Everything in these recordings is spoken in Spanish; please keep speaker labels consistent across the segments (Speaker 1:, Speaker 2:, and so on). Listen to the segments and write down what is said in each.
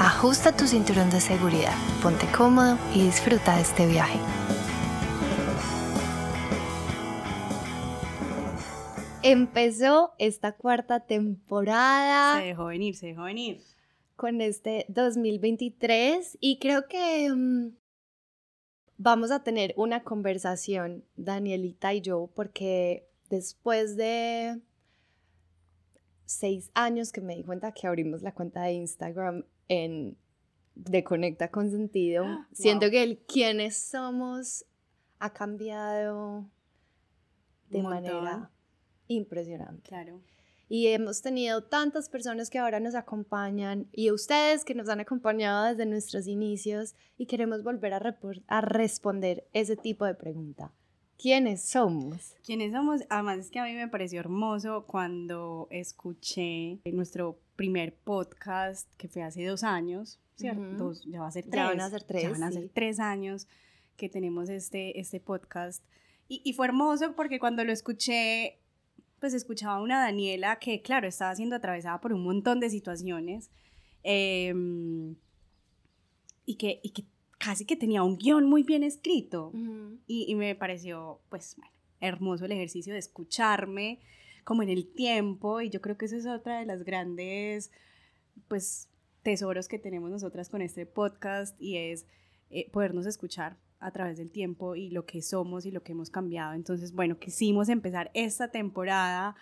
Speaker 1: ajusta tu cinturón de seguridad, ponte cómodo y disfruta de este viaje. Empezó esta cuarta temporada.
Speaker 2: Se dejó venir, se dejó venir.
Speaker 1: Con este 2023 y creo que mm, vamos a tener una conversación, Danielita y yo, porque después de seis años que me di cuenta que abrimos la cuenta de Instagram en de Conecta con Sentido. Siento que el quiénes somos ha cambiado de manera impresionante.
Speaker 2: Claro.
Speaker 1: Y hemos tenido tantas personas que ahora nos acompañan y ustedes que nos han acompañado desde nuestros inicios y queremos volver a, a responder ese tipo de pregunta. ¿Quiénes somos?
Speaker 2: ¿Quiénes somos? Además es que a mí me pareció hermoso cuando escuché nuestro primer podcast que fue hace dos años, ¿cierto? ya va a ser tres.
Speaker 1: Ya van a ser tres.
Speaker 2: Ya van a ser tres años que tenemos este, este podcast. Y, y, fue hermoso porque cuando lo escuché, pues escuchaba a una Daniela que, claro, estaba siendo atravesada por un montón de situaciones em, y, que, y que casi que tenía un guion muy bien escrito y, me pareció, pues, bueno, hermoso el ejercicio de escucharme como en el tiempo y yo creo que eso es otra de las grandes, pues, tesoros que tenemos nosotras con este podcast y es eh, podernos escuchar a través del tiempo y lo que somos y lo que hemos cambiado. Entonces, bueno, quisimos empezar esta temporada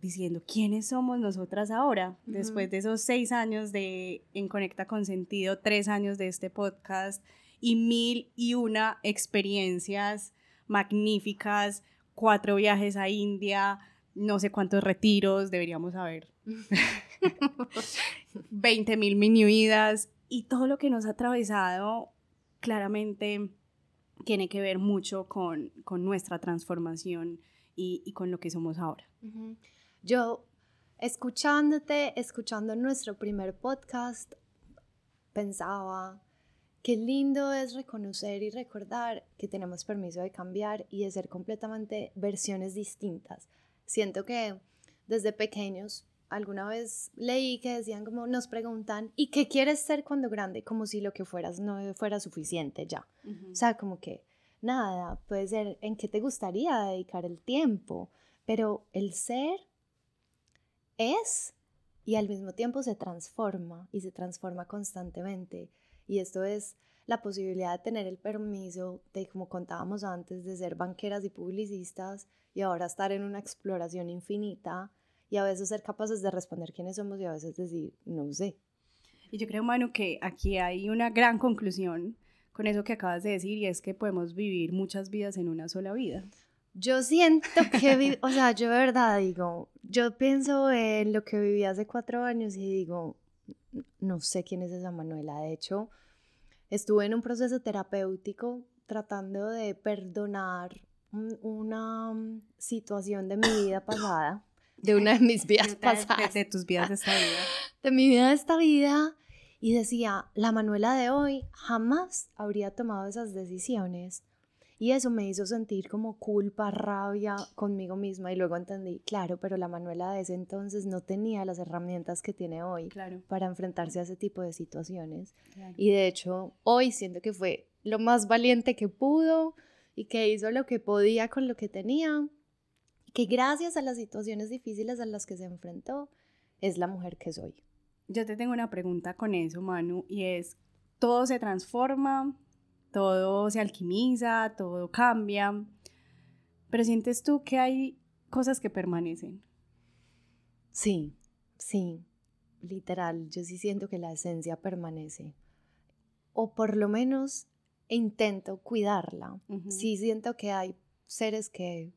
Speaker 2: diciendo quiénes somos nosotras ahora, después de esos seis años de En Conecta con Sentido, tres años de este podcast y mil y una experiencias magníficas, cuatro viajes a India, no sé cuántos retiros, deberíamos saber, 20 mil mini vidas y todo lo que nos ha atravesado claramente tiene que ver mucho con, con nuestra transformación y, y, con lo que somos ahora.
Speaker 1: Yo, escuchándote, escuchando nuestro primer podcast, pensaba, Qué lindo es reconocer y recordar que tenemos permiso de cambiar y de ser completamente versiones distintas. Siento que desde pequeños, alguna vez leí que decían como nos preguntan, ¿y qué quieres ser cuando grande? Como si lo que fueras no fuera suficiente ya. O sea, como que nada, puede ser en qué te gustaría dedicar el tiempo, pero el ser es y al mismo tiempo se transforma y se transforma constantemente. Y esto es la posibilidad de tener el permiso de, como contábamos antes, de ser banqueras y publicistas y ahora estar en una exploración infinita y a veces ser capaces de responder quiénes somos y a veces decir, no sé.
Speaker 2: Y yo creo, Manu, que aquí hay una gran conclusión con eso que acabas de decir y es que podemos vivir muchas vidas en una sola vida.
Speaker 1: Yo siento que, o sea, yo de verdad digo, yo pienso en lo que viví hace cuatro años y digo, no sé quién es esa Manuela. De hecho, estuve en un proceso terapéutico tratando de perdonar una mm, situación de mi vida pasada, de una de mis vidas pasadas.
Speaker 2: De, tus vidas de esta vida.
Speaker 1: De mi vida de esta vida. Y decía, la Manuela de hoy jamás habría tomado esas decisiones y eso me hizo sentir como culpa, rabia conmigo misma y luego entendí, claro, pero la Manuela de ese entonces no tenía las herramientas que tiene hoy para enfrentarse a ese tipo de situaciones. Y de hecho, hoy siento que fue lo más valiente que pudo y que hizo lo que podía con lo que tenía, que gracias a las situaciones difíciles a las que se enfrentó, es la mujer que soy.
Speaker 2: Yo te tengo una pregunta con eso, Manu, y es, ¿todo se transforma? Todo se alquimiza, todo cambia, pero sientes tú que hay cosas que permanecen.
Speaker 1: Sí, sí, literal, yo sí siento que la esencia permanece, o por lo menos intento cuidarla. Sí siento que hay seres que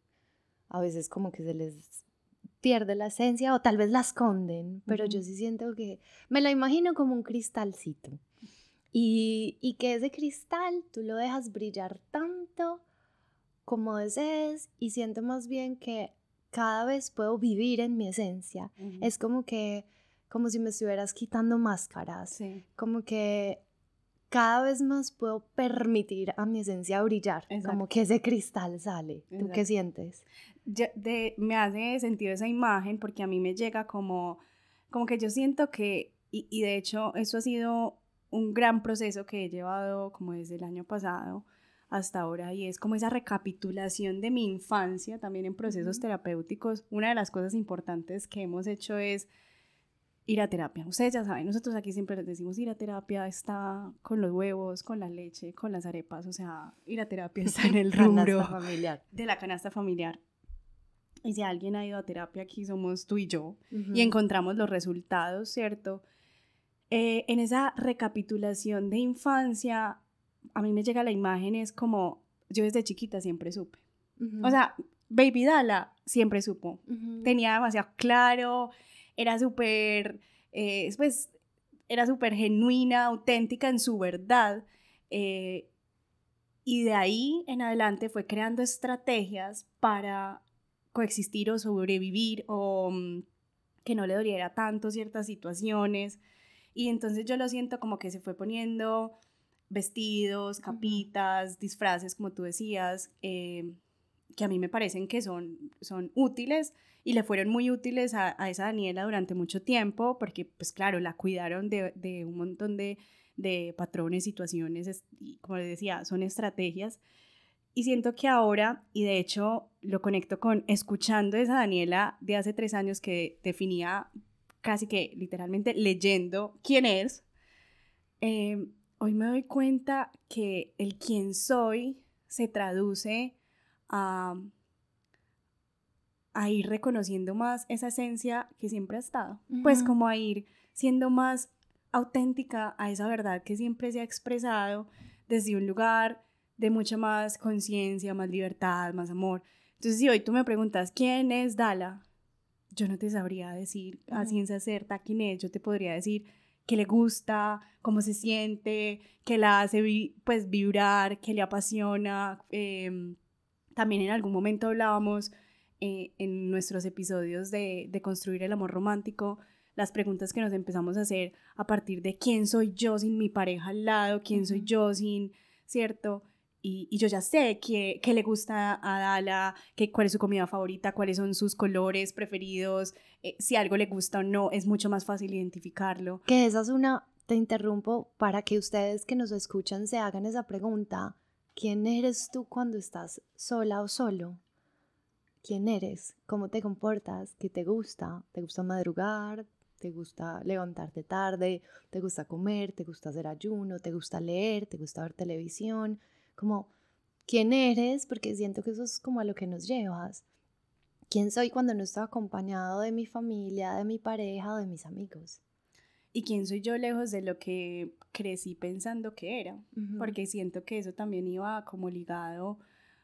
Speaker 1: a veces como que se les pierde la esencia o tal vez la esconden, pero yo sí siento que me la imagino como un cristalcito Y, y que ese cristal tú lo dejas brillar tanto como desees y siento más bien que cada vez puedo vivir en mi esencia. Es como que, como si me estuvieras quitando máscaras, como que cada vez más puedo permitir a mi esencia brillar, como que ese cristal sale. ¿Tú qué sientes?
Speaker 2: de, me hace sentido esa imagen porque a mí me llega como, como que yo siento que, y, y de hecho eso ha sido un gran proceso que he llevado como desde el año pasado, hasta ahora y es como esa recapitulación de mi infancia también en procesos terapéuticos. Una de las cosas importantes que hemos hecho es ir a terapia. Ustedes ya saben, nosotros aquí siempre les decimos ir a terapia está con los huevos, con la leche, con las arepas, o sea, ir a terapia está en el rubro familiar. de la canasta familiar. Y si alguien ha ido a terapia aquí somos tú y yo y encontramos los resultados, ¿cierto? Eh, en esa recapitulación de infancia a mí me llega la imagen, es como, yo desde chiquita siempre supe. O sea, Baby Dala siempre supo. Tenía demasiado claro, era súper, eh, pues, era súper genuina, auténtica en su verdad. Eh, y de ahí en adelante fue creando estrategias para coexistir o sobrevivir o mm, que no le doliera tanto ciertas situaciones. Y entonces yo lo siento como que se fue poniendo vestidos, capitas, disfraces, como tú decías, eh, que a mí me parecen que son, son útiles y le fueron muy útiles a, esa Daniela durante mucho tiempo, porque pues claro, la cuidaron de, un montón de, de, patrones, situaciones, y como les decía, son estrategias. Y siento que ahora, y de hecho lo conecto con escuchando esa Daniela de hace tres años que definía casi que literalmente leyendo quién es, eh, hoy me doy cuenta que el quién soy se traduce a, a ir reconociendo más esa esencia que siempre ha estado, pues como a ir siendo más auténtica a esa verdad que siempre se ha expresado desde un lugar de mucha más conciencia, más libertad, más amor. Entonces, si hoy tú me preguntas quién es Dala, yo no te sabría decir a ciencia cierta quién es, yo te podría decir que le gusta, cómo se siente, que la hace pues vibrar, que le apasiona. Em, también en algún momento hablábamos eh, en nuestros episodios de, de construir el amor romántico, las preguntas que nos empezamos a hacer a partir de quién soy yo sin mi pareja al lado, quién soy yo sin, ¿cierto? Y, yo ya sé qué, le gusta a Dala, qué, cuál es su comida favorita, cuáles son sus colores preferidos, eh, si algo le gusta o no, es mucho más fácil identificarlo.
Speaker 1: Que esa es una, te interrumpo para que ustedes que nos escuchan se hagan esa pregunta. ¿Quién eres tú cuando estás sola o solo? ¿Quién eres? ¿Cómo te comportas? ¿Qué te gusta? ¿Te gusta madrugar? ¿Te gusta levantarte tarde? ¿Te gusta comer? ¿Te gusta hacer ayuno? ¿Te gusta leer? ¿Te gusta ver televisión? Como quién eres, porque siento que eso es como a lo que nos llevas. ¿Quién soy cuando no estoy acompañado de mi familia, de mi pareja o de mis amigos?
Speaker 2: ¿Y quién soy yo lejos de lo que crecí pensando que era? Porque siento que eso también iba como ligado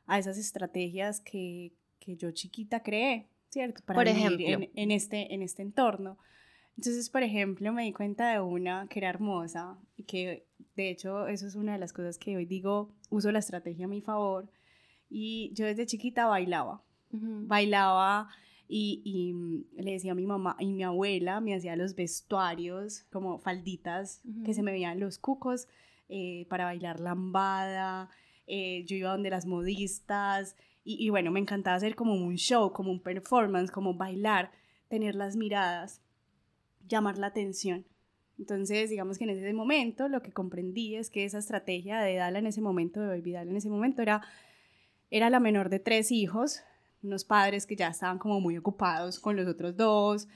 Speaker 2: a esas estrategias que, que yo chiquita creé, ¿cierto? Para Por ejemplo, en, en, este, en este entorno. Entonces, por ejemplo, me di cuenta de una que era hermosa y que de hecho eso es una de las cosas que hoy digo, uso la estrategia a mi favor. Y yo desde chiquita bailaba, bailaba y, y, le decía a mi mamá y mi abuela me hacía los vestuarios como falditas que se me veían los cucos eh, para bailar lambada. Eh, yo iba donde las modistas y, y bueno, me encantaba hacer como un show, como un performance, como bailar, tener las miradas llamar la atención. Entonces, digamos que en ese momento lo que comprendí es que esa estrategia de Dala en ese momento, de Baby Dala en ese momento, era, era la menor de tres hijos, unos padres que ya estaban como muy ocupados con los otros dos,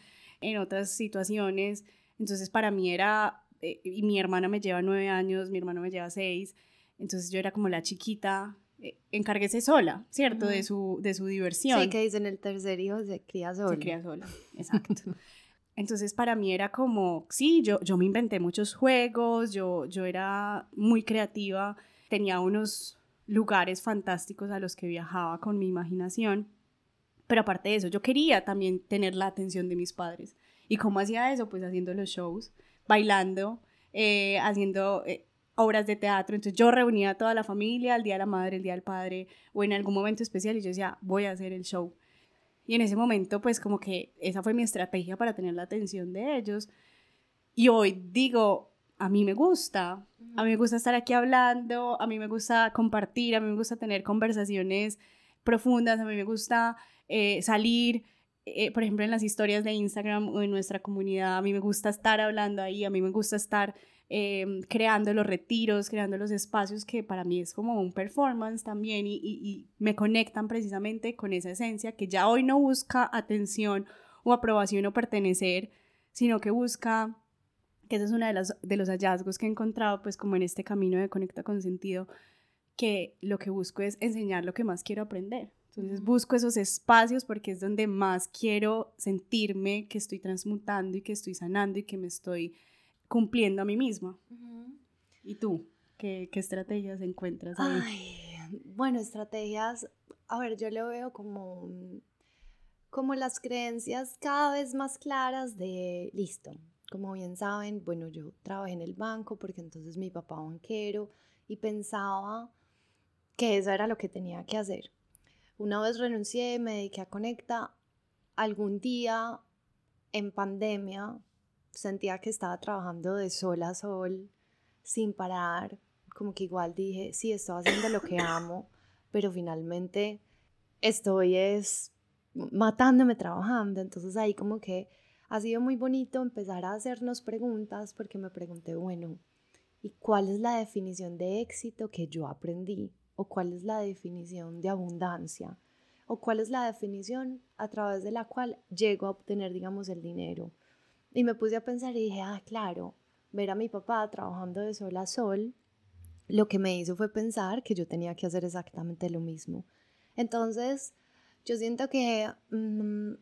Speaker 2: en otras situaciones. Entonces, para mí era, eh, y mi hermana me lleva nueve años, mi hermano me lleva seis, entonces yo era como la chiquita, eh, encárguese sola, ¿cierto? de, su, de su diversión.
Speaker 1: Sí, que dicen el tercer hijo se cría sola.
Speaker 2: Se cría sola, exacto. Entonces para mí era como, sí, yo, yo me inventé muchos juegos, yo, yo era muy creativa, tenía unos lugares fantásticos a los que viajaba con mi imaginación, pero aparte de eso, yo quería también tener la atención de mis padres. ¿Y cómo hacía eso? Pues haciendo los shows, bailando, eh, haciendo, eh, obras de teatro. Entonces yo reunía a toda la familia, el día de la madre, el día del padre, o en algún momento especial, y yo decía, voy a hacer el show. Y en ese momento, pues como que esa fue mi estrategia para tener la atención de ellos. Y hoy digo, a mí me gusta, a mí me gusta estar aquí hablando, a mí me gusta compartir, a mí me gusta tener conversaciones profundas, a mí me gusta eh, salir, eh, por ejemplo, en las historias de Instagram o en nuestra comunidad, a mí me gusta estar hablando ahí, a mí me gusta estar Em, creando los retiros, creando los espacios que para mí es como un performance también y, me conectan precisamente con esa esencia que ya hoy no busca atención o aprobación o pertenecer, sino que busca, que ese es uno de, las, de los hallazgos que he encontrado pues como en este camino de Conecta con Sentido, que lo que busco es enseñar lo que más quiero aprender. Entonces busco esos espacios porque es donde más quiero sentirme que estoy transmutando y que estoy sanando y que me estoy cumpliendo a mí misma. ¿Y tú? ¿Qué, ¿Qué, estrategias encuentras ahí?
Speaker 1: bueno, estrategias, a ver, yo lo veo como, como las creencias cada vez más claras de, listo, como bien saben, bueno, yo trabajé en el banco porque entonces mi papá banquero y pensaba que eso era lo que tenía que hacer. Una vez renuncié, me dediqué a Conecta, algún día en pandemia sentía que estaba trabajando de sol a sol, sin parar, como que igual dije, sí, estoy haciendo lo que amo, pero finalmente estoy es matándome trabajando, entonces ahí como que ha sido muy bonito empezar a hacernos preguntas porque me pregunté, bueno, ¿y cuál es la definición de éxito que yo aprendí? ¿O cuál es la definición de abundancia? ¿O cuál es la definición a través de la cual llego a obtener, digamos, el dinero? Y me puse a pensar y dije, ah, claro, ver a mi papá trabajando de sol a sol, lo que me hizo fue pensar que yo tenía que hacer exactamente lo mismo. Entonces, yo siento que mm,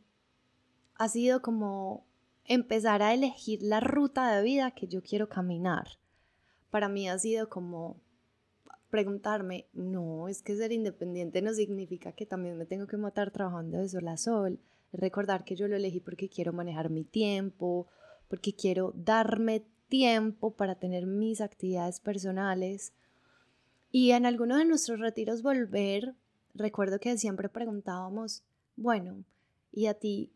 Speaker 1: ha sido como empezar a elegir la ruta de vida que yo quiero caminar. Para mí ha sido como preguntarme, no, es que ser independiente no significa que también me tengo que matar trabajando de sol a sol recordar que yo lo elegí porque quiero manejar mi tiempo, porque quiero darme tiempo para tener mis actividades personales. Y en alguno de nuestros retiros volver, recuerdo que siempre preguntábamos, bueno, ¿y a ti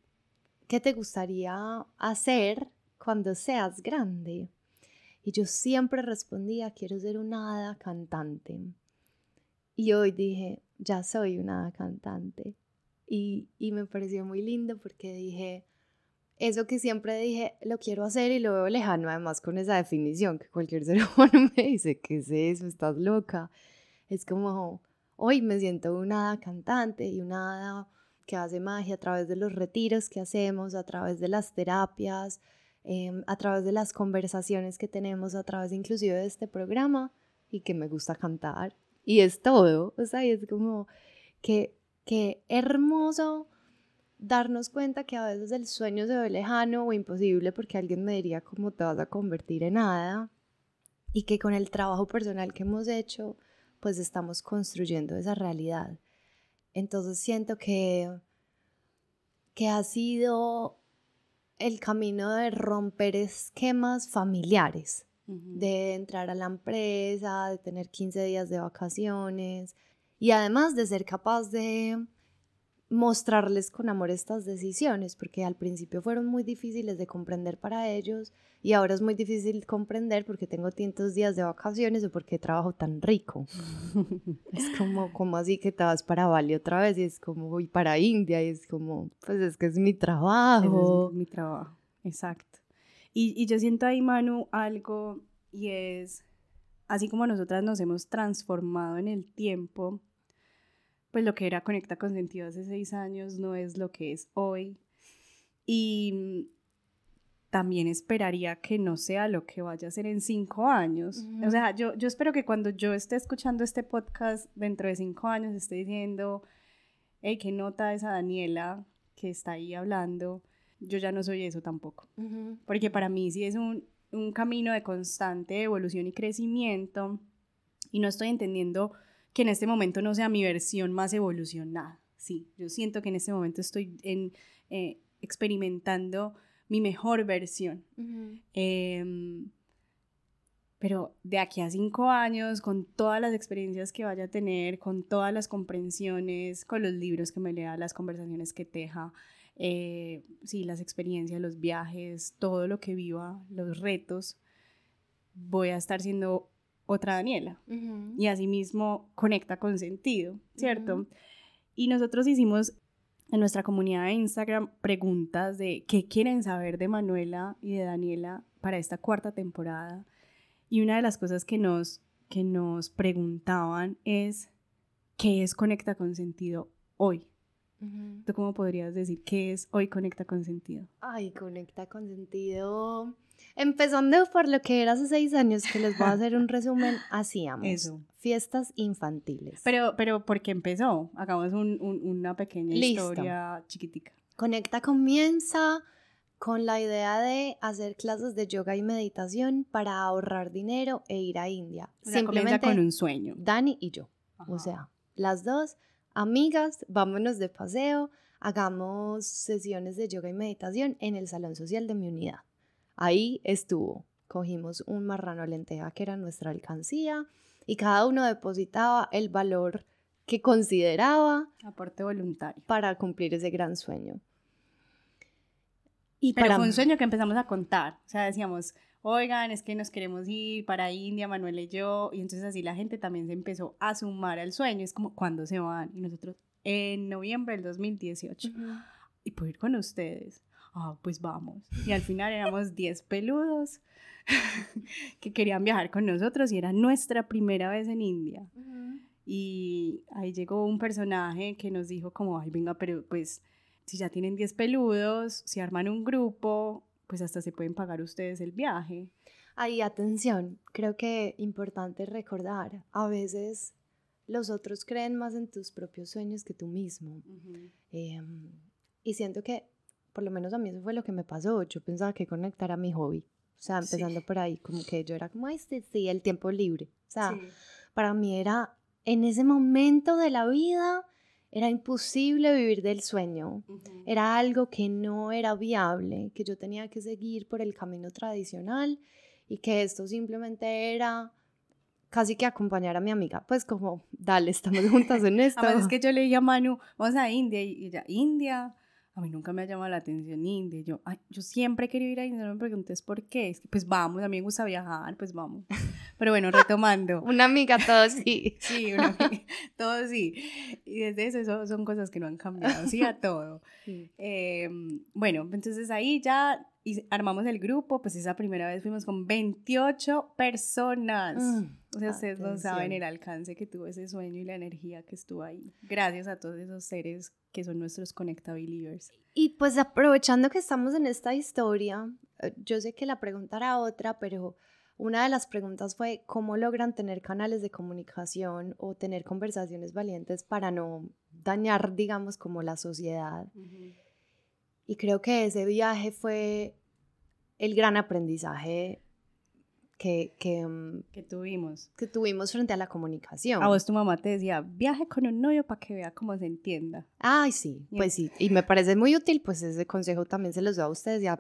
Speaker 1: qué te gustaría hacer cuando seas grande? Y yo siempre respondía, quiero ser una hada cantante. Y hoy dije, ya soy una cantante. Y, me pareció muy lindo porque dije, eso que siempre dije, lo quiero hacer y lo veo lejano, además con esa definición que cualquier ser humano me dice, ¿qué es eso? ¿Estás loca? Es como, hoy me siento una cantante y una que hace magia a través de los retiros que hacemos, a través de las terapias, em, a través de las conversaciones que tenemos, a través inclusive de este programa y que me gusta cantar. Y es todo, o sea, es como que Qué hermoso darnos cuenta que a veces el sueño se ve lejano o imposible porque alguien me diría cómo te vas a convertir en nada y que con el trabajo personal que hemos hecho pues estamos construyendo esa realidad. Entonces siento que, que ha sido el camino de romper esquemas familiares, de entrar a la empresa, de tener 15 días de vacaciones, y además de ser capaz de mostrarles con amor estas decisiones, porque al principio fueron muy difíciles de comprender para ellos y ahora es muy difícil comprender porque tengo tantos días de vacaciones o porque trabajo tan rico. es como, como así que te vas para Bali otra vez y es como voy para India y es como, pues es que es mi trabajo.
Speaker 2: Es mi trabajo, exacto. Y, y yo siento ahí, Manu, algo y es, así como nosotras nos hemos transformado en el tiempo, pues lo que era Conecta con Sentido hace seis años no es lo que es hoy. Y también esperaría que no sea lo que vaya a ser en cinco años. O sea, yo, yo espero que cuando yo esté escuchando este podcast dentro de cinco años esté diciendo, hey, qué nota esa Daniela que está ahí hablando. Yo ya no soy eso tampoco. Porque para mí sí es un, un camino de constante evolución y crecimiento. Y no estoy entendiendo que en este momento no sea mi versión más evolucionada. Sí, yo siento que en este momento estoy en, eh, experimentando mi mejor versión. Em, pero de aquí a cinco años, con todas las experiencias que vaya a tener, con todas las comprensiones, con los libros que me lea, las conversaciones que teja, eh, sí, las experiencias, los viajes, todo lo que viva, los retos, voy a estar siendo otra Daniela. Y asimismo conecta con sentido, ¿cierto? Y nosotros hicimos en nuestra comunidad de Instagram preguntas de qué quieren saber de Manuela y de Daniela para esta cuarta temporada. Y una de las cosas que nos, que nos preguntaban es, ¿qué es Conecta con Sentido hoy? ¿Tú cómo podrías decir qué es hoy Conecta con Sentido?
Speaker 1: Ay, Conecta con Sentido. Empezando por lo que era hace seis años, que les voy a hacer un resumen, hacíamos Eso. fiestas infantiles.
Speaker 2: Pero, pero ¿por qué empezó? Hagamos un, una pequeña historia chiquitica.
Speaker 1: Conecta comienza con la idea de hacer clases de yoga y meditación para ahorrar dinero e ir a India.
Speaker 2: Simplemente con un sueño.
Speaker 1: Dani y yo. O sea, las dos amigas, vámonos de paseo, hagamos sesiones de yoga y meditación en el salón social de mi unidad. Ahí estuvo. Cogimos un marrano lenteja que era nuestra alcancía y cada uno depositaba el valor que consideraba
Speaker 2: aporte voluntario
Speaker 1: para cumplir ese gran sueño.
Speaker 2: Y Pero fue un sueño que empezamos a contar. O sea, decíamos, oigan, es que nos queremos ir para India, Manuel y yo. Y entonces así la gente también se empezó a sumar al sueño. Es como, ¿cuándo se van? Y nosotros, en noviembre del 2018. Y puedo ir con ustedes. Ah, pues vamos. Y al final éramos 10 peludos que querían viajar con nosotros y era nuestra primera vez en India. Y ahí llegó un personaje que nos dijo como, ay, venga, pero pues si ya tienen 10 peludos, si arman un grupo, pues hasta se pueden pagar ustedes el viaje.
Speaker 1: Ahí, atención, creo que importante recordar, a veces los otros creen más en tus propios sueños que tú mismo. Em, y siento que, por lo menos a mí eso fue lo que me pasó, yo pensaba que conectar a mi hobby. O sea, empezando por ahí, como que yo era como, este, sí, el tiempo libre. O sea, para mí era en ese momento de la vida era imposible vivir del sueño. Era algo que no era viable, que yo tenía que seguir por el camino tradicional y que esto simplemente era casi que acompañar a mi amiga. Pues como, dale, estamos juntas en esto.
Speaker 2: a veces que yo le dije a Manu, vamos a India y ella, India. A mí nunca me ha llamado la atención India. Yo, ay, yo siempre quería ir a India, no me preguntes por qué. Es que, pues vamos, a mí me gusta viajar, pues vamos. Pero bueno, retomando.
Speaker 1: una amiga, todos sí.
Speaker 2: sí, una amiga, todos sí. Y desde eso, son cosas que no han cambiado, sí, a todo. Em, bueno, entonces ahí ya armamos el grupo, pues esa primera vez fuimos con 28 personas. Mm, o sea, ustedes no saben el alcance que tuvo ese sueño y la energía que estuvo ahí. Gracias a todos esos seres que son nuestros Connecta Believers.
Speaker 1: Y pues aprovechando que estamos en esta historia, eh, yo sé que la pregunta era otra, pero una de las preguntas fue cómo logran tener canales de comunicación o tener conversaciones valientes para no dañar, digamos, como la sociedad. Y creo que ese viaje fue el gran aprendizaje que, que, mm,
Speaker 2: que, tuvimos.
Speaker 1: Que tuvimos frente a la comunicación.
Speaker 2: A vos tu mamá te decía, viaje con un novio para que vea cómo se entienda.
Speaker 1: Ay, sí, pues sí. Y me parece muy útil, pues ese consejo también se los doy a ustedes y, a,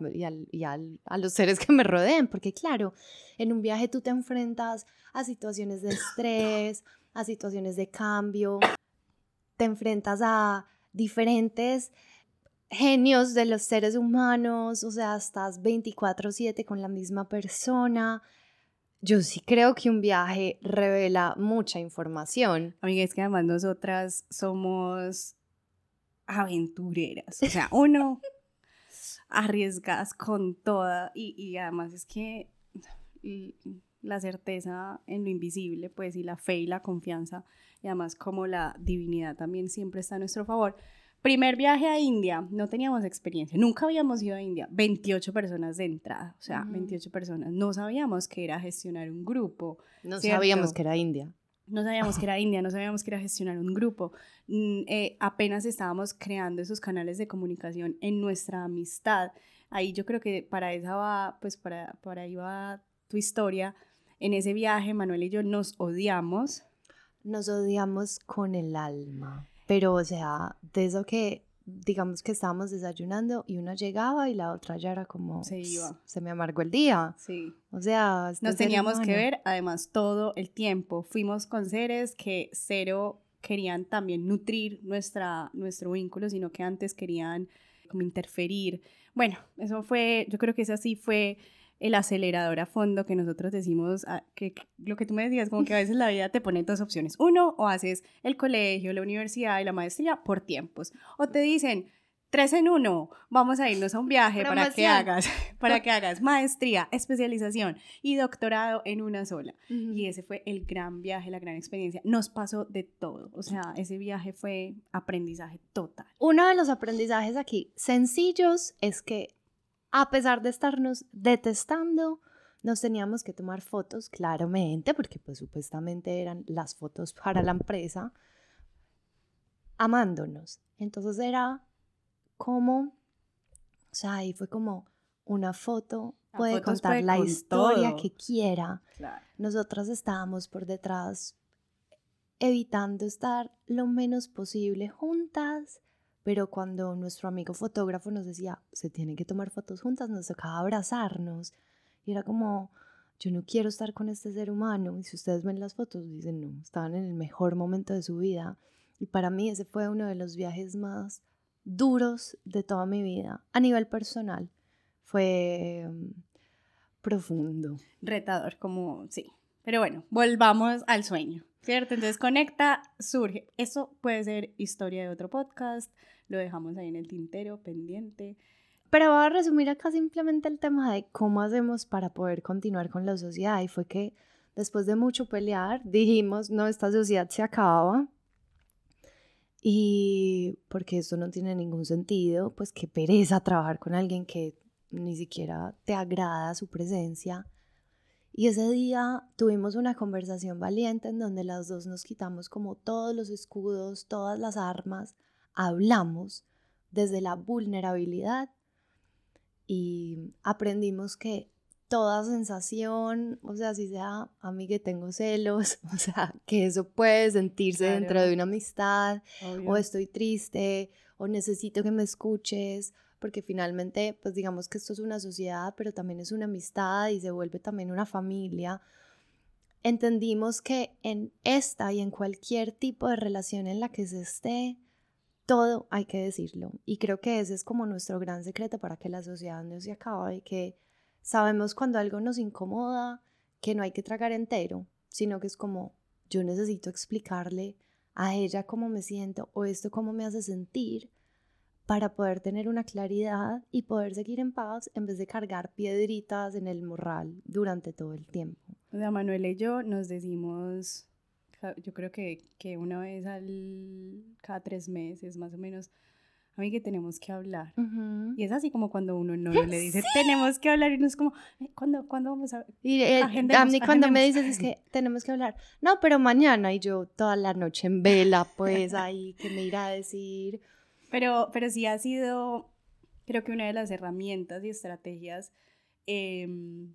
Speaker 1: y, a, los seres que me rodeen, porque claro, en un viaje tú te enfrentas a situaciones de estrés, a situaciones de cambio, te enfrentas a diferentes genios de los seres humanos, o sea, estás 24/7 con la misma persona, yo sí creo que un viaje revela mucha información.
Speaker 2: Amiga, es que además nosotras somos aventureras. O sea, uno arriesgas con toda y, y además es que la certeza en lo invisible, pues, y la fe y la confianza, y además como la divinidad también siempre está a nuestro favor, Primer viaje a India, no teníamos experiencia, nunca habíamos ido a India, 28 personas de entrada, o sea, 28 personas, no sabíamos que era gestionar un grupo.
Speaker 1: No sabíamos que era India.
Speaker 2: No sabíamos que era India, no sabíamos que era gestionar un grupo. Mm, eh, apenas estábamos creando esos canales de comunicación en nuestra amistad. Ahí yo creo que para esa va, pues para, para ahí va tu historia. En ese viaje, Manuel y yo nos odiamos.
Speaker 1: Nos odiamos con el alma pero o sea, de eso que digamos que estábamos desayunando y una llegaba y la otra ya era como,
Speaker 2: Se iba.
Speaker 1: se me amargó el día.
Speaker 2: Sí.
Speaker 1: O sea, este
Speaker 2: Nos teníamos que ver además todo el tiempo. Fuimos con seres que cero querían también nutrir nuestra, nuestro vínculo, sino que antes querían como interferir. Bueno, eso fue, yo creo que eso sí fue el acelerador a fondo que nosotros decimos, ah, que que lo que tú me decías, como que a veces la vida te pone dos opciones. Uno, o haces el colegio, la universidad y la maestría por tiempos. O te dicen, tres en uno, vamos a irnos a un viaje para que hagas, para que hagas maestría, especialización y doctorado en una sola. Y ese fue el gran viaje, la gran experiencia. Nos pasó de todo. O sea, ese viaje fue aprendizaje total.
Speaker 1: Uno de los aprendizajes aquí sencillos es que a pesar de estarnos detestando, nos teníamos que tomar fotos, claramente, porque pues supuestamente eran las fotos para la empresa, amándonos. Entonces era como, o sea, ahí fue como una foto
Speaker 2: La
Speaker 1: puede contar la
Speaker 2: con
Speaker 1: historia
Speaker 2: todo.
Speaker 1: que quiera.
Speaker 2: Claro.
Speaker 1: Nosotras estábamos por detrás evitando estar lo menos posible juntas, pero cuando nuestro amigo fotógrafo nos decía, se tienen que tomar fotos juntas, nos tocaba abrazarnos. Y era como, yo no quiero estar con este ser humano. Y si ustedes ven las fotos, dicen, no, estaban en el mejor momento de su vida. Y para mí ese fue uno de los viajes más duros de toda mi vida, a nivel personal. Fue mm, profundo.
Speaker 2: Retador, como sí. Pero bueno, volvamos al sueño, ¿cierto? Entonces conecta, surge. Eso puede ser historia de otro podcast. Lo dejamos ahí en el tintero, pendiente.
Speaker 1: Pero voy a resumir acá simplemente el tema de cómo hacemos para poder continuar con la sociedad. Y fue que después de mucho pelear, dijimos, no, esta sociedad se acaba. Y porque esto no tiene ningún sentido, pues qué pereza trabajar con alguien que ni siquiera te agrada su presencia. Y ese día tuvimos una conversación valiente en donde las dos nos quitamos como todos los escudos, todas las armas, hablamos desde la vulnerabilidad y aprendimos que toda sensación, o sea, si sea a mí que tengo celos, o sea, que eso puede sentirse
Speaker 2: Claro.
Speaker 1: dentro de una amistad,
Speaker 2: Obvio.
Speaker 1: o estoy triste, o necesito que me escuches, porque finalmente, pues digamos que esto es una sociedad, pero también es una amistad y se vuelve también una familia. Entendimos que en esta y en cualquier tipo de relación en la que se esté, todo hay que decirlo. Y creo que ese es como nuestro gran secreto para que la sociedad no se acabe, que sabemos cuando algo nos incomoda, que no hay que tragar entero, sino que es como yo necesito explicarle a ella cómo me siento o esto cómo me hace sentir para poder tener una claridad y poder seguir en paz en vez de cargar piedritas en el morral durante todo el tiempo.
Speaker 2: O sea, Manuel y yo nos decimos, yo creo que, que una vez al, cada tres meses más o menos, a mí que tenemos que hablar. Y es así como cuando uno no le dice, tenemos que hablar y no es como, "Eh, ¿cuándo, ¿cuándo vamos a...?
Speaker 1: Y eh,
Speaker 2: Agendemos,
Speaker 1: a mí cuando me
Speaker 2: agendemos.
Speaker 1: dices es que tenemos que hablar, no, pero mañana y yo toda la noche en vela, pues ahí, que me irá a decir?
Speaker 2: Pero, pero sí ha sido, creo que una de las herramientas y estrategias, em,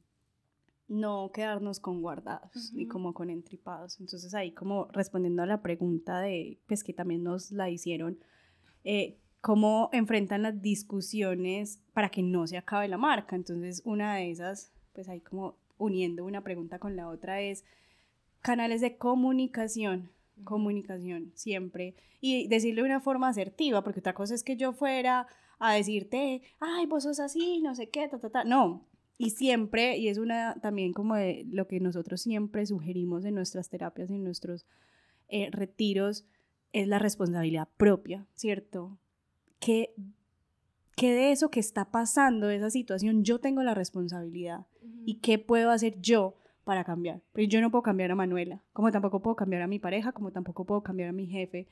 Speaker 2: no quedarnos con guardados ni
Speaker 1: Ujú.
Speaker 2: como con entripados. Entonces ahí como respondiendo a la pregunta de, pues que también nos la hicieron, eh, cómo enfrentan las discusiones para que no se acabe la marca. Entonces una de esas, pues ahí como uniendo una pregunta con la otra es canales de comunicación comunicación siempre y decirlo de una forma asertiva, porque otra cosa es que yo fuera a decirte, ay, vos sos así, no sé qué, ta, ta, ta. No, y siempre, y es una también como de lo que nosotros siempre sugerimos en nuestras terapias, en nuestros eh, retiros, es la responsabilidad propia, ¿cierto? Que, que de eso que está pasando, de esa situación, yo tengo la responsabilidad. ¿Y qué puedo hacer yo para cambiar? Pero yo no puedo cambiar a Manuela, como tampoco puedo cambiar a mi pareja, como tampoco puedo cambiar a mi jefe.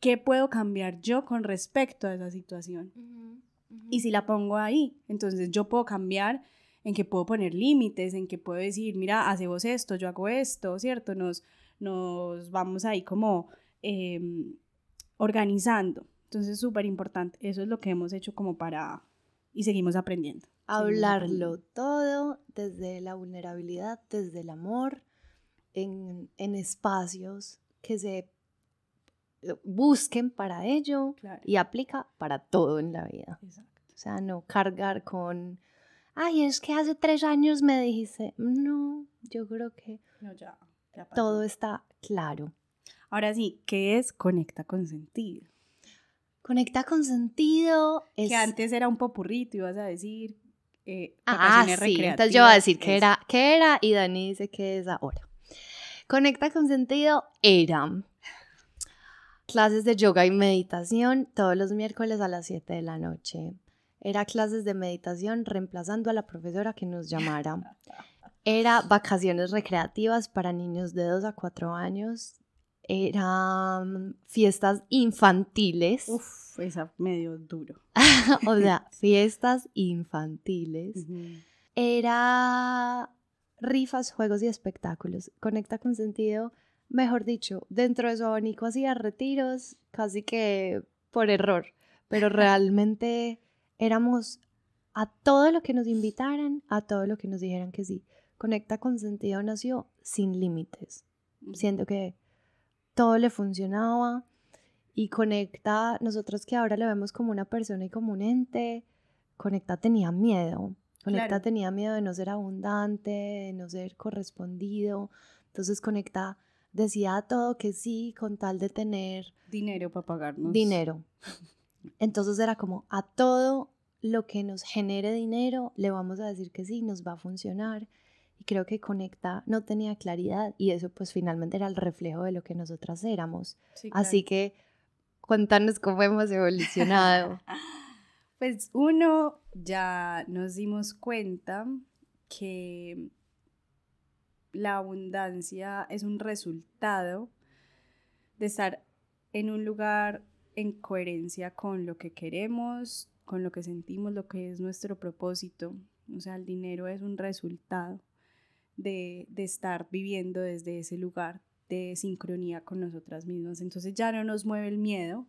Speaker 2: ¿Qué puedo cambiar yo con respecto a esa situación? Y si la pongo ahí, entonces yo puedo cambiar en que puedo poner límites, en que puedo decir, mira, hace vos esto, yo hago esto, ¿cierto? Nos, nos vamos ahí como eh, organizando. Entonces, súper importante. Eso es lo que hemos hecho como para... Y seguimos aprendiendo.
Speaker 1: Hablarlo todo desde la vulnerabilidad, desde el amor, en, en espacios que se busquen para ello
Speaker 2: Claro.
Speaker 1: y aplica para todo en la vida.
Speaker 2: Exacto.
Speaker 1: O sea, no cargar con, ay, es que hace tres años me dijiste, no, yo creo que
Speaker 2: No, ya, ya pasó.
Speaker 1: todo está claro.
Speaker 2: Ahora sí, ¿qué es conecta con sentido?
Speaker 1: Conecta con sentido. Es...
Speaker 2: Que antes era un popurrito, ibas a decir. Eh,
Speaker 1: Ah, sí. Entonces yo voy a decir que era, que era y Dani dice que es ahora. Conecta con sentido era clases de yoga y meditación todos los miércoles a las 7 de la noche. Era clases de meditación reemplazando a la profesora que nos llamara. Era vacaciones recreativas para niños de 2 a 4 años. Eran fiestas infantiles.
Speaker 2: Uf, esa medio duro.
Speaker 1: o sea, fiestas infantiles. Era rifas, juegos y espectáculos. Conecta con sentido, mejor dicho, dentro de su abanico hacía retiros casi que por error, pero realmente éramos a todo lo que nos invitaran, a todo lo que nos dijeran que sí. Conecta con sentido nació sin límites, siento que todo le funcionaba y Conecta, nosotros que ahora lo vemos como una persona y como un ente, Conecta tenía miedo. Conecta
Speaker 2: Claro.
Speaker 1: tenía miedo de no ser abundante, de no ser correspondido. Entonces Conecta decía a todo que sí con tal de tener
Speaker 2: Dinero para pagarnos.
Speaker 1: dinero. Entonces era como a todo lo que nos genere dinero le vamos a decir que sí, nos va a funcionar. Y creo que Conecta no tenía claridad y eso pues finalmente era el reflejo de lo que nosotras éramos.
Speaker 2: Sí,
Speaker 1: Así que cuéntanos cómo hemos evolucionado.
Speaker 2: Pues uno, ya nos dimos cuenta que la abundancia es un resultado de estar en un lugar en coherencia con lo que queremos, con lo que sentimos, lo que es nuestro propósito. O sea, el dinero es un resultado de, de estar viviendo desde ese lugar de sincronía con nosotras mismas. Entonces ya no nos mueve el miedo,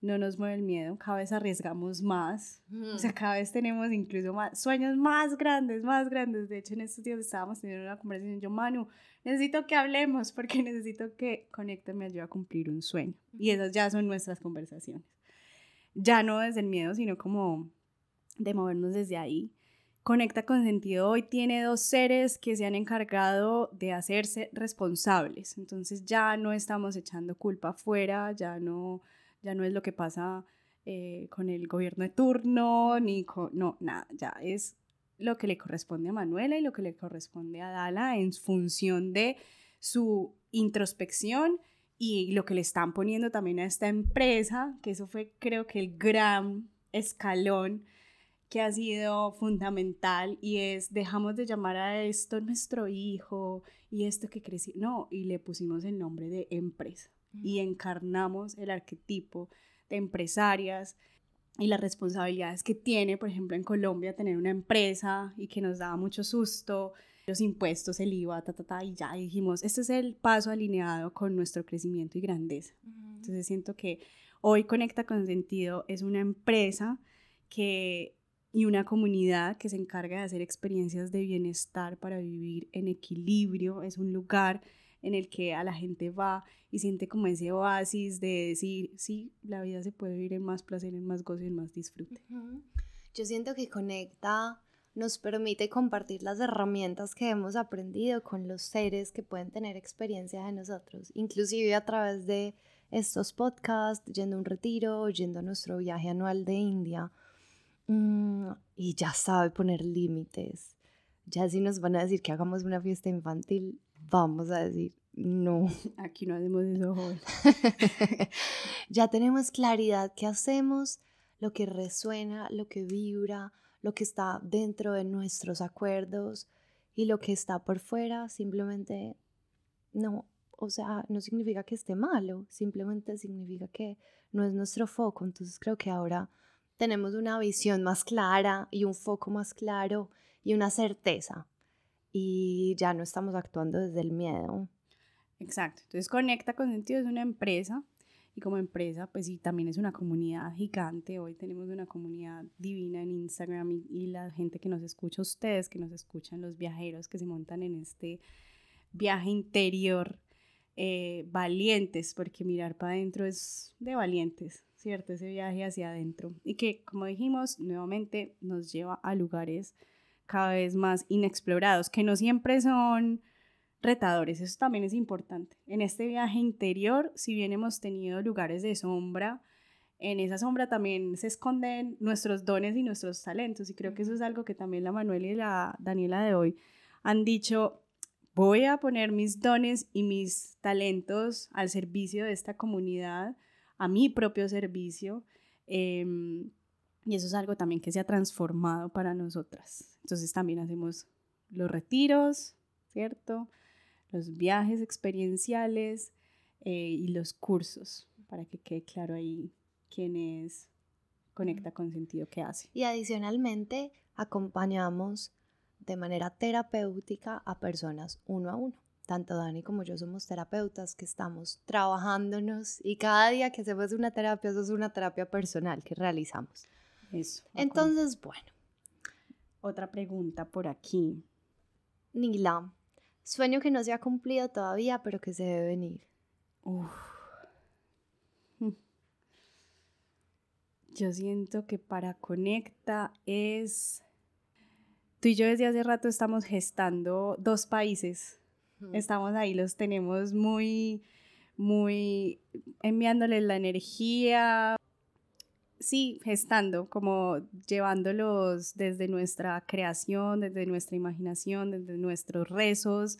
Speaker 2: no nos mueve el miedo, cada vez arriesgamos más, o sea, cada vez tenemos incluso más sueños más grandes, más grandes. De hecho, en estos días estábamos teniendo una conversación. Yo, Manu, necesito que hablemos porque necesito que Conecta me ayude a cumplir un sueño. Y esas ya son nuestras conversaciones. Ya no desde el miedo, sino como de movernos desde ahí. Conecta con sentido hoy tiene dos seres que se han encargado de hacerse responsables. Entonces ya no estamos echando culpa afuera, ya no, ya no es lo que pasa eh, con el gobierno de turno, ni con, no, nada, ya es lo que le corresponde a Manuela y lo que le corresponde a Dala en función de su introspección y lo que le están poniendo también a esta empresa, que eso fue creo que el gran escalón que ha sido fundamental y es dejamos de llamar a esto nuestro hijo y esto que creció, no, y le pusimos el nombre de empresa y encarnamos el arquetipo de empresarias y las responsabilidades que tiene, por ejemplo, en Colombia tener una empresa y que nos daba mucho susto, los impuestos, el IVA, ta, ta, ta, y ya dijimos, este es el paso alineado con nuestro crecimiento y grandeza. Entonces siento que hoy Conecta con Sentido es una empresa que y una comunidad que se encarga de hacer experiencias de bienestar para vivir en equilibrio. Es un lugar en el que a la gente va y siente como ese oasis de decir, sí, la vida se puede vivir en más placer, en más gozo en más disfrute.
Speaker 1: Ujú. Yo siento que Conecta nos permite compartir las herramientas que hemos aprendido con los seres que pueden tener experiencia de nosotros, inclusive a través de estos podcasts, yendo a un retiro, yendo a nuestro viaje anual de India. Mm, y ya sabe poner límites. Ya si nos van a decir que hagamos una fiesta infantil, vamos a decir no.
Speaker 2: Aquí no hacemos eso, joven.
Speaker 1: ya tenemos claridad qué hacemos, lo que resuena, lo que vibra, lo que está dentro de nuestros acuerdos y lo que está por fuera simplemente no, o sea, no significa que esté malo, simplemente significa que no es nuestro foco. Entonces creo que ahora tenemos una visión más clara y un foco más claro y una certeza y ya no estamos actuando desde el miedo.
Speaker 2: Exacto. Entonces Conecta con Sentido es una empresa y como empresa pues sí también es una comunidad gigante. Hoy tenemos una comunidad divina en Instagram y, la gente que nos escucha, ustedes que nos escuchan, los viajeros que se montan en este viaje interior eh, valientes, porque mirar para adentro es de valientes, ¿cierto? Ese viaje hacia adentro. Y que, como dijimos, nuevamente nos lleva a lugares cada vez más inexplorados, que no siempre son retadores, eso también es importante. En este viaje interior, si bien hemos tenido lugares de sombra, en esa sombra también se esconden nuestros dones y nuestros talentos. Y creo que eso es algo que también la Manuel y la Daniela de hoy han dicho, voy a poner mis dones y mis talentos al servicio de esta comunidad, a mi propio servicio. Em, y eso es algo también que se ha transformado para nosotras. Entonces también hacemos los retiros, ¿cierto? Los viajes experienciales eh, y los cursos, para que quede claro ahí quienes conecta con sentido que hace.
Speaker 1: Y adicionalmente acompañamos de manera terapéutica a personas uno a uno. Tanto Dani como yo somos terapeutas que estamos trabajándonos y cada día que hacemos una terapia, eso es una terapia personal que realizamos. Eso. Entonces, bueno.
Speaker 2: Otra pregunta por aquí.
Speaker 1: Nila, sueño que no se ha cumplido todavía, pero que se debe venir. Uf.
Speaker 2: Yo siento que para Conecta es... Tú y yo desde hace rato estamos gestando dos países. Estamos ahí, los tenemos muy, muy enviándoles la energía. Sí, gestando, como llevándolos desde nuestra creación, desde nuestra imaginación, desde nuestros rezos,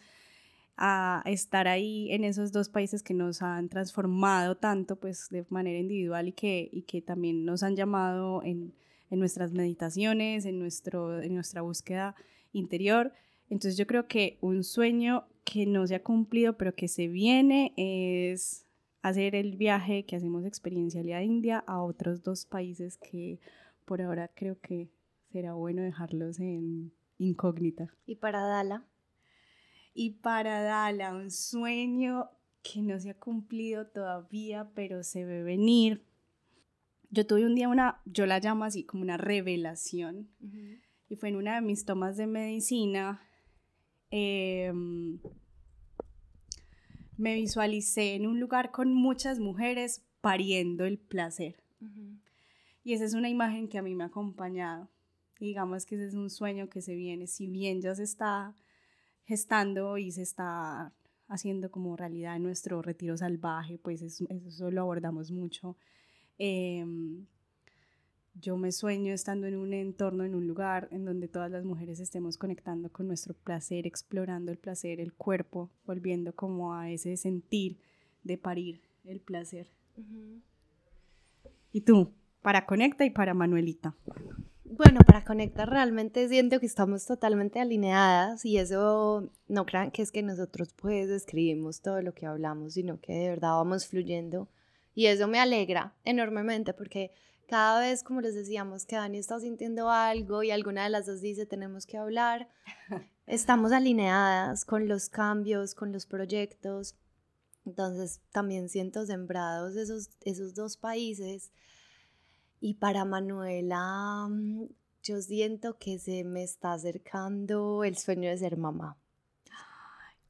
Speaker 2: a estar ahí en esos dos países que nos han transformado tanto pues de manera individual y que, y que también nos han llamado en, en nuestras meditaciones, en, nuestro, en nuestra búsqueda interior. Entonces yo creo que un sueño que no se ha cumplido pero que se viene es hacer el viaje que hacemos Experiencialidad India a otros dos países que por ahora creo que será bueno dejarlos en incógnita.
Speaker 1: ¿Y para Dala?
Speaker 2: y para Dala un sueño que no se ha cumplido todavía, pero se ve venir. Yo tuve un día una, yo la llamo así como una revelación, y fue en una de mis tomas de medicina. Em, me visualicé en un lugar con muchas mujeres pariendo el placer. Y esa es una imagen que a mí me ha acompañado. digamos que ese es un sueño que se viene, si bien ya se está gestando y se está haciendo como realidad en nuestro retiro salvaje, pues eso, eso lo abordamos mucho. Em, yo me sueño estando en un entorno, en un lugar en donde todas las mujeres estemos conectando con nuestro placer, explorando el placer, el cuerpo, volviendo como a ese sentir de parir el placer. ¿Y tú? Para Conecta y para Manuelita.
Speaker 1: Bueno, para conectar realmente siento que estamos totalmente alineadas y eso no crean que es que nosotros pues escribimos todo lo que hablamos, sino que de verdad vamos fluyendo y eso me alegra enormemente porque cada vez, como les decíamos, que Dani está sintiendo algo y alguna de las dos dice tenemos que hablar, estamos alineadas con los cambios, con los proyectos. Entonces también siento sembrados esos, esos dos países y para Manuela, mm, yo siento que se me está acercando el sueño de ser mamá.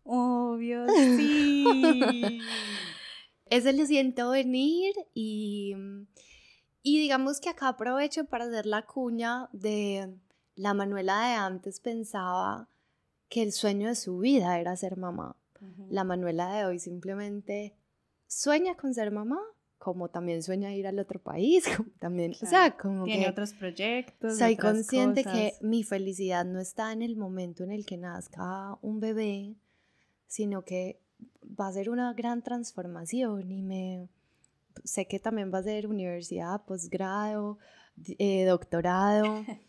Speaker 2: Obvio, sí.
Speaker 1: Eso le siento venir y, y digamos que acá aprovecho para hacer la cuña de la Manuela de antes pensaba que el sueño de su vida era ser mamá. La Manuela de hoy simplemente sueña con ser mamá como también sueña ir al otro país, también, o sea, como
Speaker 2: Tiene otros proyectos.
Speaker 1: Soy consciente que mi felicidad no está en el momento en el que nazca un bebé, sino que va a ser una gran transformación y me sé que también va a ser universidad, posgrado, eh, doctorado.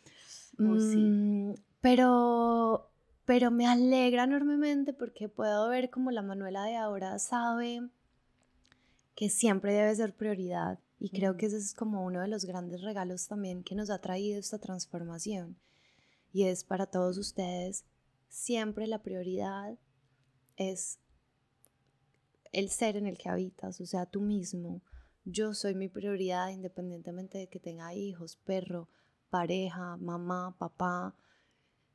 Speaker 1: Oh, mm, pero, pero me alegra enormemente porque puedo ver como la Manuela de ahora sabe que siempre debe ser prioridad. Y creo que ese es como uno de los grandes regalos también que nos ha traído esta transformación. Y es para todos ustedes, siempre la prioridad es el ser en el que habitas, o sea, tú mismo. Yo soy mi prioridad independientemente de que tenga hijos, perro, pareja, mamá, papá.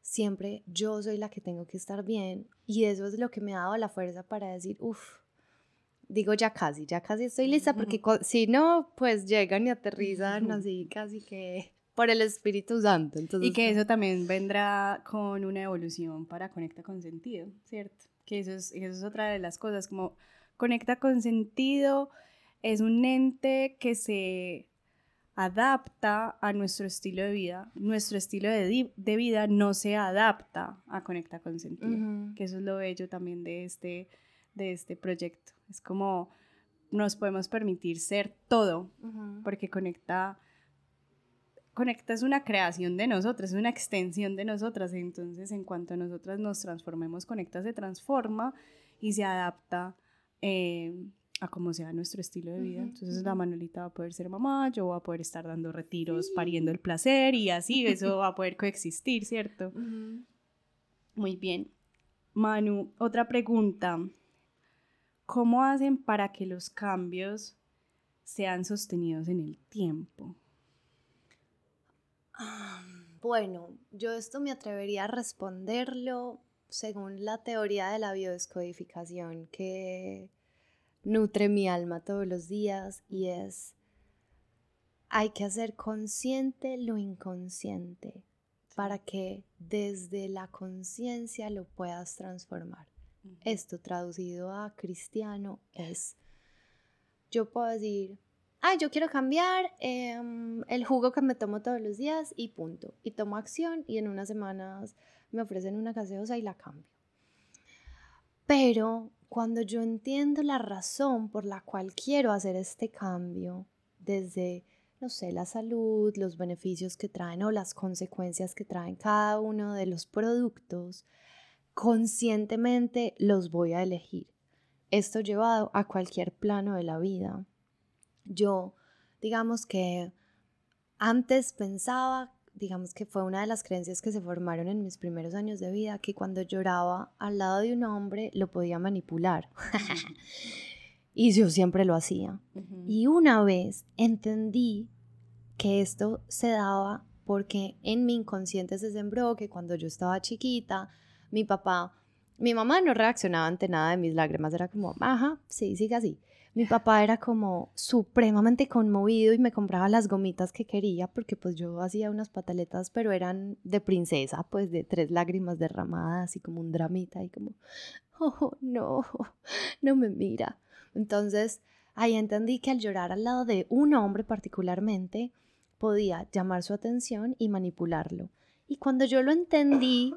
Speaker 1: Siempre yo soy la que tengo que estar bien y eso es lo que me ha dado la fuerza para decir, uff, digo ya casi, ya casi estoy lista porque si no, pues llegan y aterrizan así casi que por el Espíritu Santo. Entonces,
Speaker 2: y que eso también vendrá con una evolución para Conecta con Sentido, ¿cierto? Que eso es, eso es otra de las cosas, como Conecta con Sentido es un ente que se adapta a nuestro estilo de vida. Nuestro estilo de, de vida no se adapta a Conecta con Sentido, que eso es lo bello también de este, de este proyecto. Es como nos podemos permitir ser todo, porque Conecta Conecta es una creación de nosotras, es una extensión de nosotras. Entonces, en cuanto a nosotras nos transformemos, Conecta se transforma y se adapta eh, a como sea nuestro estilo de vida. Entonces, la Manuelita va a poder ser mamá, yo voy a poder estar dando retiros, pariendo el placer y así, eso va a poder coexistir, ¿cierto? Muy bien. Manu, otra pregunta. ¿Cómo hacen para que los cambios sean sostenidos en el tiempo?
Speaker 1: Bueno, yo esto me atrevería a responderlo según la teoría de la biodescodificación que nutre mi alma todos los días y es hay que hacer consciente lo inconsciente para que desde la conciencia lo puedas transformar. Esto traducido a cristiano es, yo puedo decir, ah, yo quiero cambiar em, el jugo que me tomo todos los días y punto. Y tomo acción y en unas semanas me ofrecen una gaseosa y la cambio. Pero cuando yo entiendo la razón por la cual quiero hacer este cambio, desde, no sé, la salud, los beneficios que traen o las consecuencias que traen cada uno de los productos, conscientemente los voy a elegir. Esto llevado a cualquier plano de la vida yo, digamos que antes pensaba, digamos que fue una de las creencias que se formaron en mis primeros años de vida, que cuando lloraba al lado de un hombre lo podía manipular. y yo siempre lo hacía. Y una vez entendí que esto se daba porque en mi inconsciente se sembró que cuando yo estaba chiquita, mi papá, mi mamá no reaccionaba ante nada de mis lágrimas, era como, ajá, sí, sigue así mi papá era como supremamente conmovido y me compraba las gomitas que quería porque pues yo hacía unas pataletas pero eran de princesa, pues de tres lágrimas derramadas y como un dramita y como, oh no, no me mira. Entonces ahí entendí que al llorar al lado de un hombre particularmente podía llamar su atención y manipularlo. Y cuando yo lo entendí,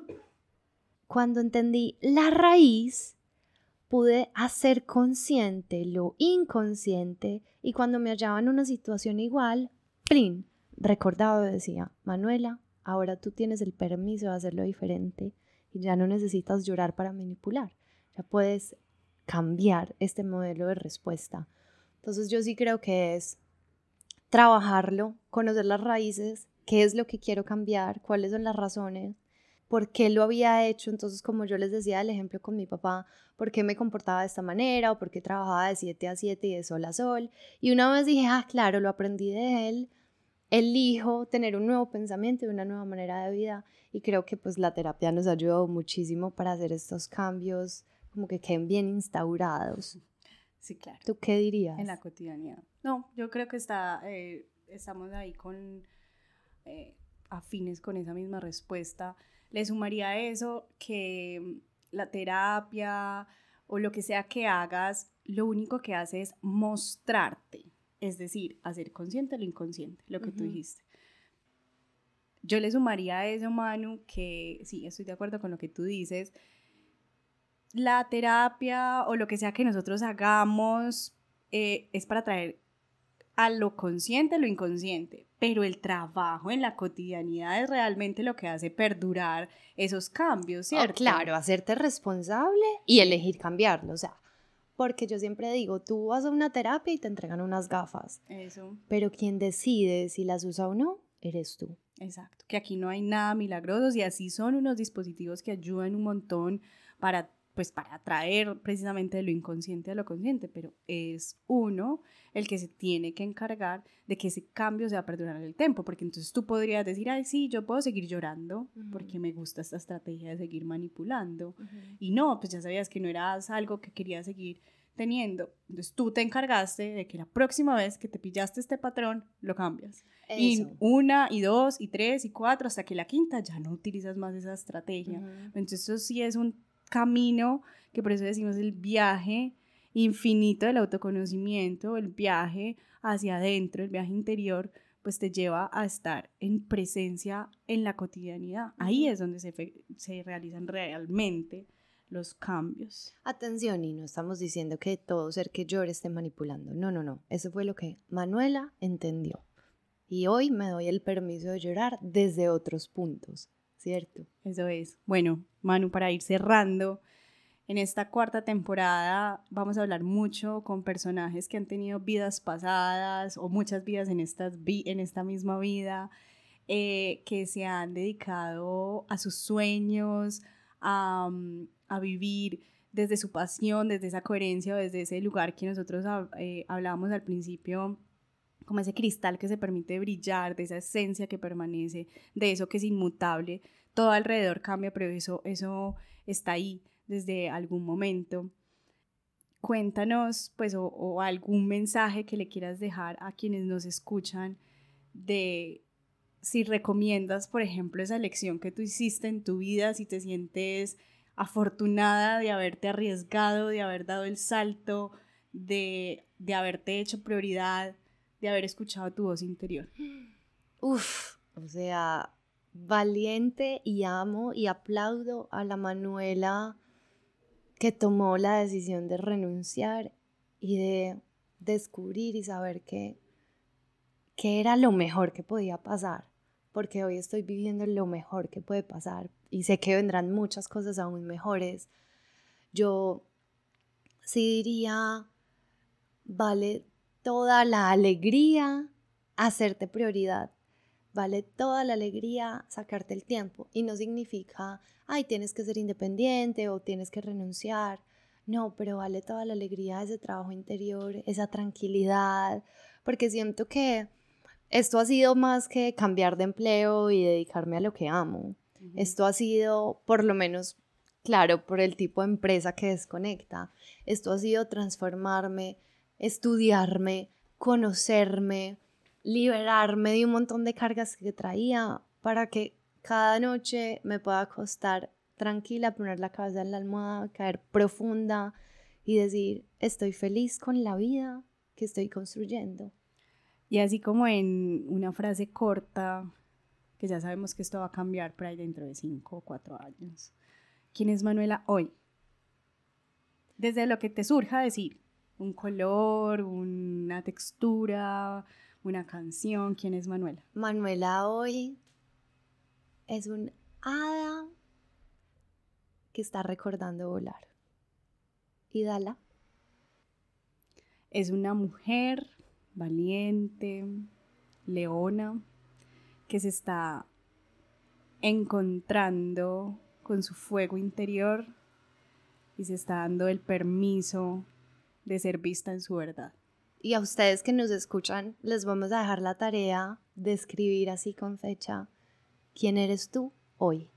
Speaker 1: cuando entendí la raíz, pude hacer consciente lo inconsciente y cuando me hallaba en una situación igual, ¡plin! Recordaba y decía, Manuela, ahora tú tienes el permiso de hacerlo diferente y ya no necesitas llorar para manipular, ya puedes cambiar este modelo de respuesta. Entonces yo sí creo que es trabajarlo, conocer las raíces, qué es lo que quiero cambiar, cuáles son las razones por qué lo había hecho. Entonces, como yo les decía el ejemplo con mi papá, por qué me comportaba de esta manera o por qué trabajaba de 7 a 7 y de sol a sol. Y una vez dije, ah, claro, lo aprendí de él, elijo tener un nuevo pensamiento y una nueva manera de vida. Y creo que pues la terapia nos ayudado muchísimo para hacer estos cambios como que queden bien instaurados.
Speaker 2: Sí, claro.
Speaker 1: ¿Tú qué dirías?
Speaker 2: En la cotidianidad. No, yo creo que está, eh, estamos ahí con eh, afines con esa misma respuesta le sumaría a eso que mm, la terapia o lo que sea que hagas, lo único que hace es mostrarte, es decir, hacer consciente lo inconsciente, lo que tú dijiste. Yo le sumaría a eso, Manu, que sí, estoy de acuerdo con lo que tú dices. La terapia o lo que sea que nosotros hagamos eh, es para traer a lo consciente, lo inconsciente, pero el trabajo en la cotidianidad es realmente lo que hace perdurar esos cambios, oh, ¿cierto?
Speaker 1: claro, hacerte responsable y elegir cambiarlo, o sea, porque yo siempre digo, tú vas a una terapia y te entregan unas gafas.
Speaker 2: Eso.
Speaker 1: Pero quien decide si las usa o no, eres tú.
Speaker 2: Exacto, que aquí no hay nada milagroso y así son unos dispositivos que ayudan un montón para pues para atraer precisamente de lo inconsciente a lo consciente, pero es uno el que se tiene que encargar de que ese cambio sea perdurar el tiempo, porque entonces tú podrías decir, ay, sí, yo puedo seguir llorando porque me gusta esta estrategia de seguir manipulando. Y no, pues ya sabías que no era algo que querías seguir teniendo. Entonces tú te encargaste de que la próxima vez que te pillaste este patrón, lo cambias. Y una, y dos, y tres, y cuatro, hasta que la quinta ya no utilizas más esa estrategia. Entonces eso sí es un camino que por eso decimos el viaje infinito del autoconocimiento, el viaje hacia adentro, el viaje interior, pues te lleva a estar en presencia en la cotidianidad. Ahí es donde se, se realizan realmente los cambios.
Speaker 1: Atención, y no estamos diciendo que todo ser que llore esté manipulando. No, no, no. Eso fue lo que Manuela entendió. Y hoy me doy el permiso de llorar desde otros puntos, ¿cierto?
Speaker 2: Eso es. Bueno, Manu, para ir cerrando, en esta cuarta temporada vamos a hablar mucho con personajes que han tenido vidas pasadas o muchas vidas en, estas en esta misma vida, eh, que se han dedicado a sus sueños, a, mm, a vivir desde su pasión, desde esa coherencia, desde ese lugar que nosotros eh, hablábamos al principio, como ese cristal que se permite brillar, de esa esencia que permanece, de eso que es inmutable. Todo alrededor cambia, pero eso, eso está ahí desde algún momento. Cuéntanos, pues, o, o algún mensaje que le quieras dejar a quienes nos escuchan de si recomiendas, por ejemplo, esa lección que tú hiciste en tu vida, si te sientes afortunada de haberte arriesgado, de haber dado el salto, de, de haberte hecho prioridad, de haber escuchado tu voz interior.
Speaker 1: Uf, o sea, valiente y amo y aplaudo a la Manuela que tomó la decisión de renunciar y de descubrir y saber que, que era lo mejor que podía pasar, porque hoy estoy viviendo lo mejor que puede pasar y sé que vendrán muchas cosas aún mejores, yo sí diría, vale toda la alegría hacerte prioridad, vale toda la alegría sacarte el tiempo y no significa, ay, tienes que ser independiente o tienes que renunciar. No, pero vale toda la alegría ese trabajo interior, esa tranquilidad, porque siento que esto ha sido más que cambiar de empleo y dedicarme a lo que amo. Esto ha sido, por lo menos, claro, por el tipo de empresa que desconecta. Esto ha sido transformarme, estudiarme, conocerme, liberarme de un montón de cargas que traía para que cada noche me pueda acostar tranquila, poner la cabeza en la almohada, caer profunda y decir, estoy feliz con la vida que estoy construyendo.
Speaker 2: Y así como en una frase corta, que ya sabemos que esto va a cambiar por ahí dentro de cinco o cuatro años. ¿Quién es Manuela hoy? Desde lo que te surja decir, un color, una textura, una canción, ¿quién es Manuela?
Speaker 1: Manuela hoy es un hada que está recordando volar. ¿Y Dala?
Speaker 2: Es una mujer valiente, leona, que se está encontrando con su fuego interior y se está dando el permiso de ser vista en su verdad.
Speaker 1: Y a ustedes que nos escuchan, les vamos a dejar la tarea de escribir así con fecha, ¿quién eres tú hoy?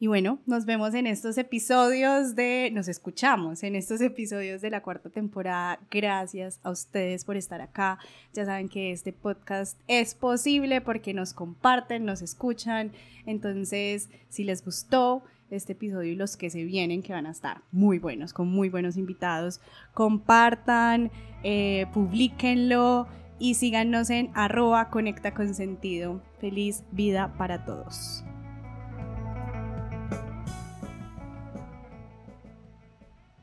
Speaker 2: Y bueno, nos vemos en estos episodios de, nos escuchamos en estos episodios de la cuarta temporada. Gracias a ustedes por estar acá. Ya saben que este podcast es posible porque nos comparten, nos escuchan. Entonces, si les gustó este episodio y los que se vienen, que van a estar muy buenos, con muy buenos invitados, compartan, eh, publiquenlo y síganos en arroba conecta con sentido. Feliz vida para todos.